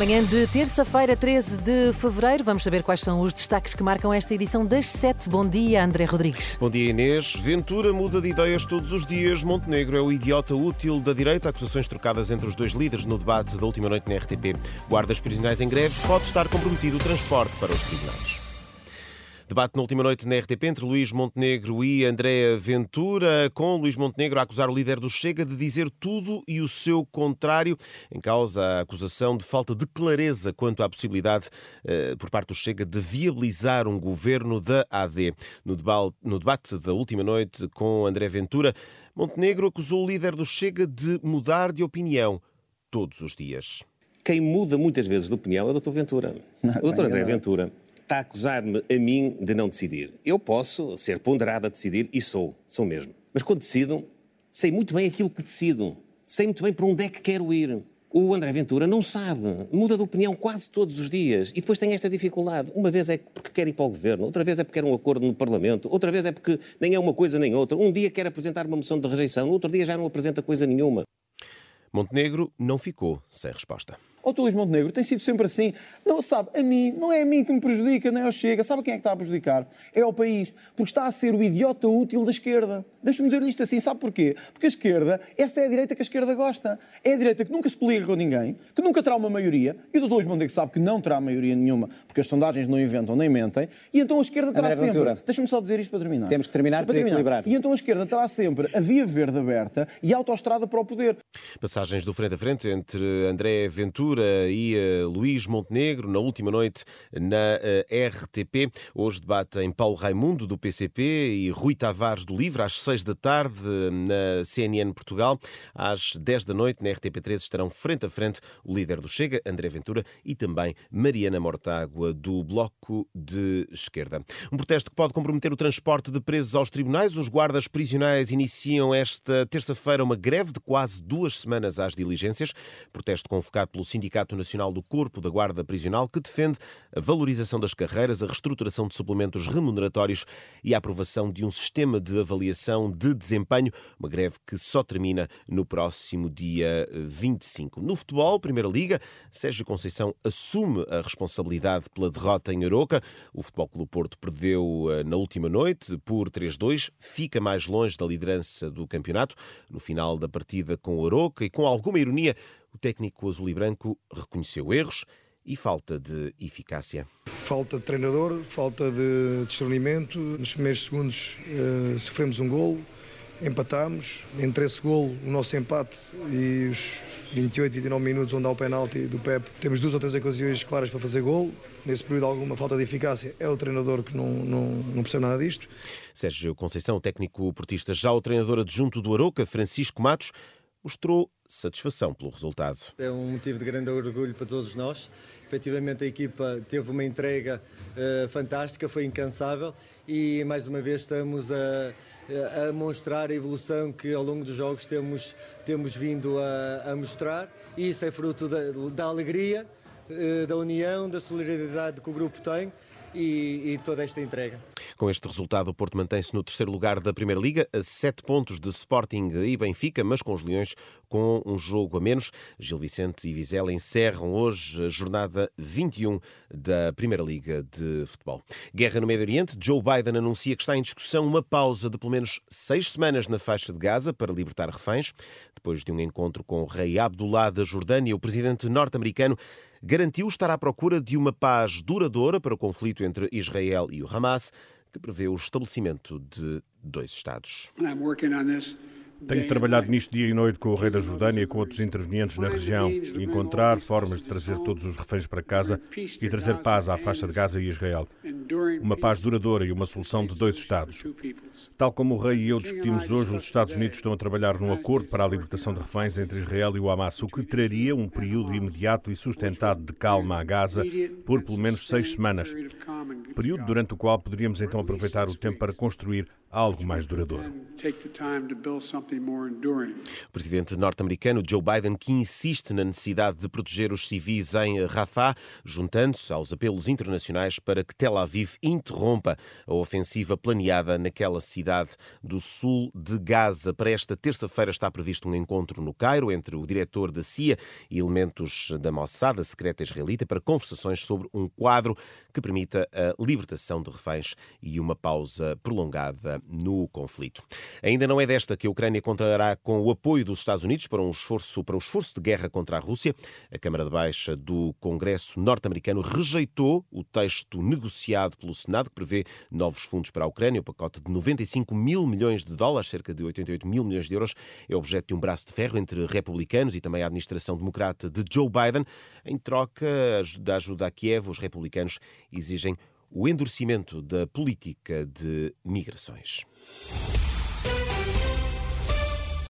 Manhã de terça-feira, 13 de fevereiro, vamos saber quais são os destaques que marcam esta edição das 7. Bom dia, André Rodrigues. Bom dia, Inês. Ventura muda de ideias todos os dias. Montenegro é o idiota útil da direita. Acusações trocadas entre os dois líderes no debate da última noite na RTP. Guardas prisionais em greve. Pode estar comprometido o transporte para os tribunais. Debate na última noite na RTP entre Luís Montenegro e Andréa Ventura, com Luís Montenegro a acusar o líder do Chega de dizer tudo e o seu contrário, em causa a acusação de falta de clareza quanto à possibilidade eh, por parte do Chega de viabilizar um governo da AD. No debate, no debate da última noite com André Ventura, Montenegro acusou o líder do Chega de mudar de opinião todos os dias. Quem muda muitas vezes de opinião é o Dr. Ventura. o Dr. André Ventura está a acusar-me a mim de não decidir. Eu posso ser ponderado a decidir e sou, sou mesmo. Mas quando decido, sei muito bem aquilo que decido. Sei muito bem para onde é que quero ir. O André Ventura não sabe, muda de opinião quase todos os dias e depois tem esta dificuldade. Uma vez é porque quer ir para o governo, outra vez é porque quer um acordo no Parlamento, outra vez é porque nem é uma coisa nem outra. Um dia quer apresentar uma moção de rejeição, no outro dia já não apresenta coisa nenhuma. Montenegro não ficou sem resposta. O Luís Montenegro tem sido sempre assim. Não, sabe, a mim, não é a mim que me prejudica, nem ao Chega. Sabe quem é que está a prejudicar? É ao país. Porque está a ser o idiota útil da esquerda. Deixa-me dizer isto assim, sabe porquê? Porque a esquerda, esta é a direita que a esquerda gosta. É a direita que nunca se coliga com ninguém, que nunca terá uma maioria, e o Dr. Luís Montenegro sabe que não terá maioria nenhuma, porque as sondagens não inventam nem mentem, e então a esquerda terá André sempre... Deixa-me só dizer isto para terminar. Temos que terminar para equilibrar. E então a esquerda terá sempre a via verde aberta e a autoestrada para o poder. Passagens do frente a frente entre André Ventura e uh, Luís Montenegro na última noite na uh, RTP. Hoje debatem Paulo Raimundo do PCP e Rui Tavares do Livre às seis da tarde na CNN Portugal. Às dez da noite na RTP3 estarão frente a frente o líder do Chega, André Ventura, e também Mariana Mortágua do Bloco de Esquerda. Um protesto que pode comprometer o transporte de presos aos tribunais. Os guardas prisionais iniciam esta terça-feira uma greve de quase duas semanas às diligências. Protesto convocado pelo Sindicato Nacional do Corpo da Guarda Prisional, que defende a valorização das carreiras, a reestruturação de suplementos remuneratórios e a aprovação de um sistema de avaliação de desempenho. Uma greve que só termina no próximo dia 25. No futebol, Primeira Liga, Sérgio Conceição assume a responsabilidade pela derrota em Aroca. O Futebol Clube Porto perdeu eh, na última noite por 3-2, fica mais longe da liderança do campeonato. No final da partida com o Aroca e com alguma ironia, o técnico azul e branco reconheceu erros e falta de eficácia. Falta de treinador, falta de discernimento. Nos primeiros segundos uh, sofremos um golo, empatámos. Entre esse golo, o nosso empate e os 28, 29 minutos onde há o penalti do Pep, temos duas ou três ocasiões claras para fazer golo. Nesse período, alguma falta de eficácia. É o treinador que não, não, não percebe nada disto. Sérgio Conceição, técnico portista, já o treinador adjunto do Aroca, Francisco Matos, mostrou satisfação pelo resultado. É um motivo de grande orgulho para todos nós. Efetivamente a equipa teve uma entrega uh, fantástica, foi incansável e mais uma vez estamos a, a, mostrar a evolução que ao longo dos jogos temos, temos vindo a, a mostrar e isso é fruto da, da alegria, uh, da união, da solidariedade que o grupo tem e, e toda esta entrega. Com este resultado, o Porto mantém-se no terceiro lugar da Primeira Liga, a sete pontos de Sporting e Benfica, mas com os Leões com um jogo a menos. Gil Vicente e Vizela encerram hoje a jornada 21 da Primeira Liga de Futebol. Guerra no Médio Oriente. Joe Biden anuncia que está em discussão uma pausa de pelo menos seis semanas na faixa de Gaza para libertar reféns. Depois de um encontro com o rei Abdullah da Jordânia, o presidente norte-americano garantiu estar à procura de uma paz duradoura para o conflito entre Israel e o Hamas que prevê o estabelecimento de dois Estados. Tenho trabalhado nisto dia e noite com o rei da Jordânia e com outros intervenientes na região e encontrar formas de trazer todos os reféns para casa e trazer paz à faixa de Gaza e Israel. Uma paz duradoura e uma solução de dois Estados. Tal como o rei e eu discutimos hoje, os Estados Unidos estão a trabalhar num acordo para a libertação de reféns entre Israel e o Hamas, o que traria um período imediato e sustentado de calma a Gaza por pelo menos seis semanas. Período durante o qual poderíamos então aproveitar o tempo para construir algo mais duradouro. O presidente norte-americano Joe Biden que insiste na necessidade de proteger os civis em Rafah, juntando-se aos apelos internacionais para que Tel Aviv interrompa a ofensiva planeada naquela cidade do sul de Gaza. Para esta terça-feira está previsto um encontro no Cairo entre o diretor da CIA e elementos da Mossad, a secreta israelita, para conversações sobre um quadro que permita a libertação de reféns e uma pausa prolongada no conflito. Ainda não é desta que a Ucrânia contará com o apoio dos Estados Unidos para um esforço para o esforço de guerra contra a Rússia. A Câmara de Baixa do Congresso norte-americano rejeitou o texto negociado pelo Senado que prevê novos fundos para a Ucrânia. O pacote de 95 mil milhões de dólares, cerca de 88 mil milhões de euros, é objeto de um braço de ferro entre republicanos e também a administração democrata de Joe Biden. Em troca da ajuda a Kiev, os republicanos exigem o endurecimento da política de migrações.